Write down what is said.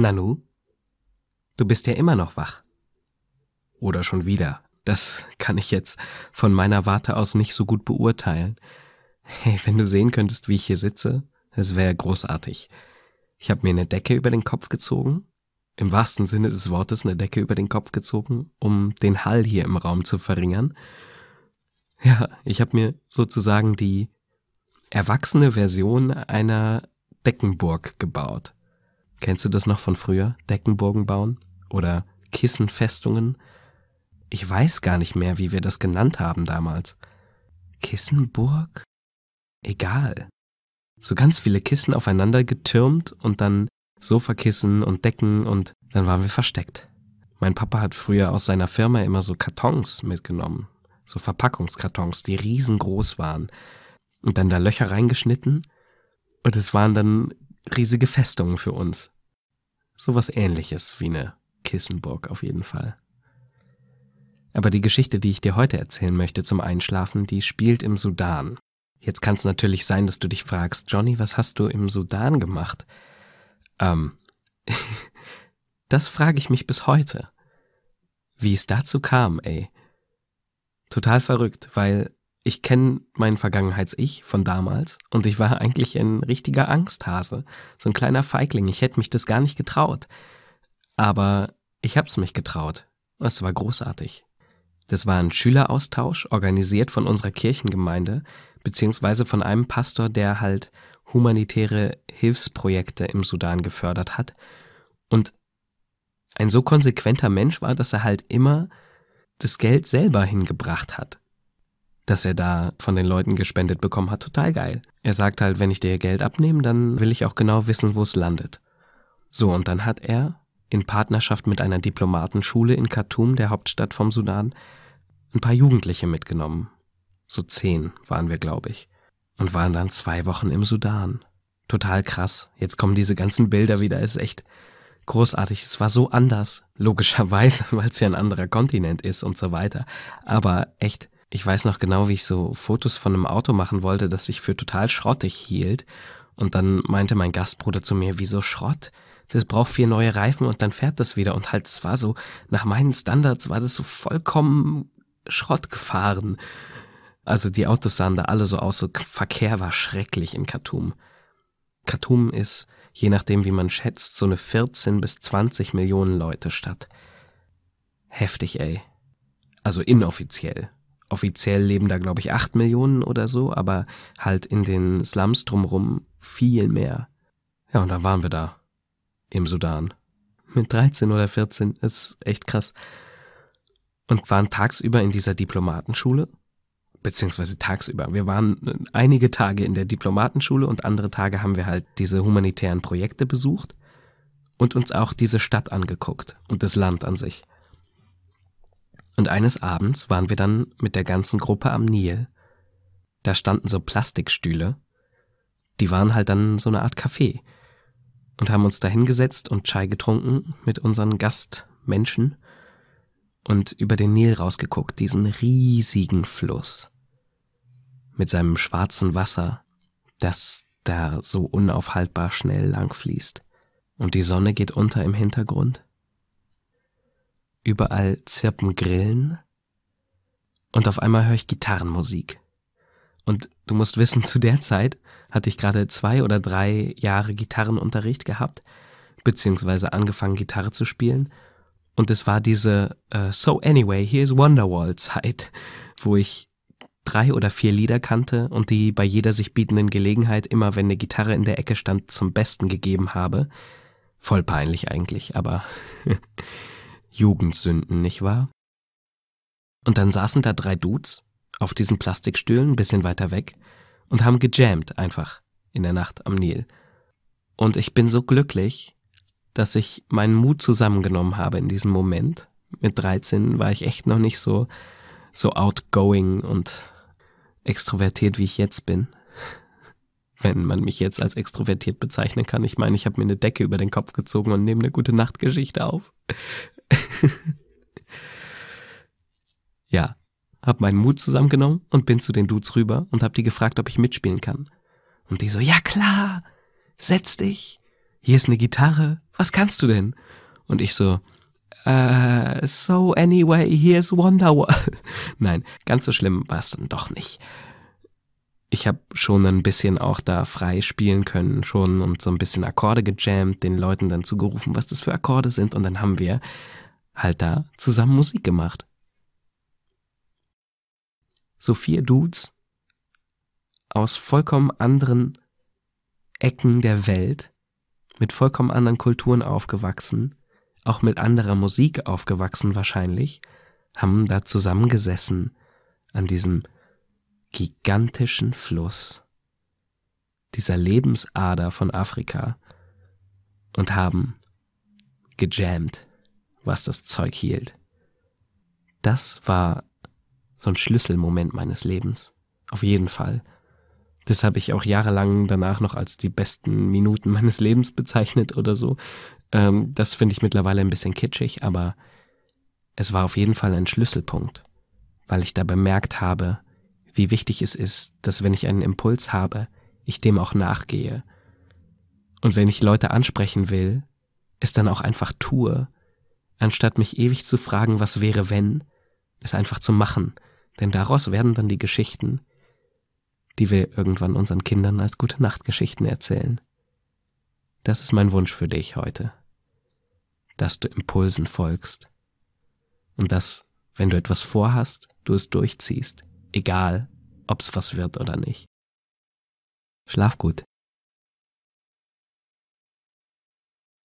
Nanu? Du bist ja immer noch wach. Oder schon wieder. Das kann ich jetzt von meiner Warte aus nicht so gut beurteilen. Hey, wenn du sehen könntest, wie ich hier sitze, es wäre großartig. Ich habe mir eine Decke über den Kopf gezogen, im wahrsten Sinne des Wortes eine Decke über den Kopf gezogen, um den Hall hier im Raum zu verringern. Ja, ich habe mir sozusagen die erwachsene Version einer Deckenburg gebaut. Kennst du das noch von früher? Deckenburgen bauen? Oder Kissenfestungen? Ich weiß gar nicht mehr, wie wir das genannt haben damals. Kissenburg? Egal. So ganz viele Kissen aufeinander getürmt und dann Sofakissen und Decken und dann waren wir versteckt. Mein Papa hat früher aus seiner Firma immer so Kartons mitgenommen. So Verpackungskartons, die riesengroß waren. Und dann da Löcher reingeschnitten. Und es waren dann riesige Festungen für uns. Sowas ähnliches wie eine Kissenburg auf jeden Fall. Aber die Geschichte, die ich dir heute erzählen möchte zum Einschlafen, die spielt im Sudan. Jetzt kann es natürlich sein, dass du dich fragst, Johnny, was hast du im Sudan gemacht? Ähm, das frage ich mich bis heute. Wie es dazu kam, ey. Total verrückt, weil ich kenne mein Vergangenheits-Ich von damals und ich war eigentlich ein richtiger Angsthase, so ein kleiner Feigling. Ich hätte mich das gar nicht getraut. Aber ich hab's mich getraut. Es war großartig. Das war ein Schüleraustausch, organisiert von unserer Kirchengemeinde, beziehungsweise von einem Pastor, der halt humanitäre Hilfsprojekte im Sudan gefördert hat. Und ein so konsequenter Mensch war, dass er halt immer das Geld selber hingebracht hat. Dass er da von den Leuten gespendet bekommen hat, total geil. Er sagt halt, wenn ich dir Geld abnehme, dann will ich auch genau wissen, wo es landet. So, und dann hat er in Partnerschaft mit einer Diplomatenschule in Khartoum, der Hauptstadt vom Sudan, ein paar Jugendliche mitgenommen. So zehn waren wir, glaube ich. Und waren dann zwei Wochen im Sudan. Total krass. Jetzt kommen diese ganzen Bilder wieder. ist echt großartig. Es war so anders. Logischerweise, weil es ja ein anderer Kontinent ist und so weiter. Aber echt, ich weiß noch genau, wie ich so Fotos von einem Auto machen wollte, das sich für total schrottig hielt. Und dann meinte mein Gastbruder zu mir, wieso Schrott? Das braucht vier neue Reifen und dann fährt das wieder. Und halt, es war so, nach meinen Standards war das so vollkommen Schrott gefahren. Also die Autos sahen da alle so aus, so Verkehr war schrecklich in Khartoum. Khartoum ist, je nachdem wie man schätzt, so eine 14 bis 20 Millionen Leute Stadt. Heftig, ey. Also inoffiziell. Offiziell leben da, glaube ich, 8 Millionen oder so, aber halt in den Slums drumrum viel mehr. Ja, und dann waren wir da. Im Sudan. Mit 13 oder 14. ist echt krass und waren tagsüber in dieser Diplomatenschule, beziehungsweise tagsüber. Wir waren einige Tage in der Diplomatenschule und andere Tage haben wir halt diese humanitären Projekte besucht und uns auch diese Stadt angeguckt und das Land an sich. Und eines Abends waren wir dann mit der ganzen Gruppe am Nil. Da standen so Plastikstühle. Die waren halt dann so eine Art Café. Und haben uns da hingesetzt und Chai getrunken mit unseren Gastmenschen und über den Nil rausgeguckt, diesen riesigen Fluss mit seinem schwarzen Wasser, das da so unaufhaltbar schnell lang fließt. Und die Sonne geht unter im Hintergrund. Überall zirpen Grillen. Und auf einmal höre ich Gitarrenmusik. Und du musst wissen, zu der Zeit hatte ich gerade zwei oder drei Jahre Gitarrenunterricht gehabt, beziehungsweise angefangen Gitarre zu spielen und es war diese uh, So Anyway, here's Wonderwall Zeit, wo ich drei oder vier Lieder kannte und die bei jeder sich bietenden Gelegenheit immer, wenn eine Gitarre in der Ecke stand, zum Besten gegeben habe. Voll peinlich eigentlich, aber Jugendsünden, nicht wahr? Und dann saßen da drei Dudes auf diesen Plastikstühlen ein bisschen weiter weg und haben gejammt einfach in der Nacht am Nil. Und ich bin so glücklich, dass ich meinen Mut zusammengenommen habe in diesem Moment. Mit 13 war ich echt noch nicht so, so outgoing und extrovertiert, wie ich jetzt bin. Wenn man mich jetzt als extrovertiert bezeichnen kann. Ich meine, ich habe mir eine Decke über den Kopf gezogen und nehme eine gute Nachtgeschichte auf. ja, habe meinen Mut zusammengenommen und bin zu den Dudes rüber und habe die gefragt, ob ich mitspielen kann. Und die so, ja klar, setz dich, hier ist eine Gitarre, was kannst du denn? Und ich so, uh, so anyway, here's Wonderwall. Nein, ganz so schlimm war es dann doch nicht. Ich habe schon ein bisschen auch da frei spielen können, schon und so ein bisschen Akkorde gejammt, den Leuten dann zugerufen, was das für Akkorde sind, und dann haben wir halt da zusammen Musik gemacht. So vier Dudes aus vollkommen anderen Ecken der Welt, mit vollkommen anderen Kulturen aufgewachsen, auch mit anderer Musik aufgewachsen wahrscheinlich, haben da zusammengesessen an diesem gigantischen Fluss, dieser Lebensader von Afrika und haben gejammt, was das Zeug hielt. Das war so ein Schlüsselmoment meines Lebens. Auf jeden Fall. Das habe ich auch jahrelang danach noch als die besten Minuten meines Lebens bezeichnet oder so. Ähm, das finde ich mittlerweile ein bisschen kitschig, aber es war auf jeden Fall ein Schlüsselpunkt, weil ich da bemerkt habe, wie wichtig es ist, dass wenn ich einen Impuls habe, ich dem auch nachgehe. Und wenn ich Leute ansprechen will, es dann auch einfach tue, anstatt mich ewig zu fragen, was wäre wenn, es einfach zu machen, denn daraus werden dann die Geschichten, die wir irgendwann unseren Kindern als gute Nachtgeschichten erzählen. Das ist mein Wunsch für dich heute, dass du Impulsen folgst und dass, wenn du etwas vorhast, du es durchziehst, egal ob's was wird oder nicht. Schlaf gut.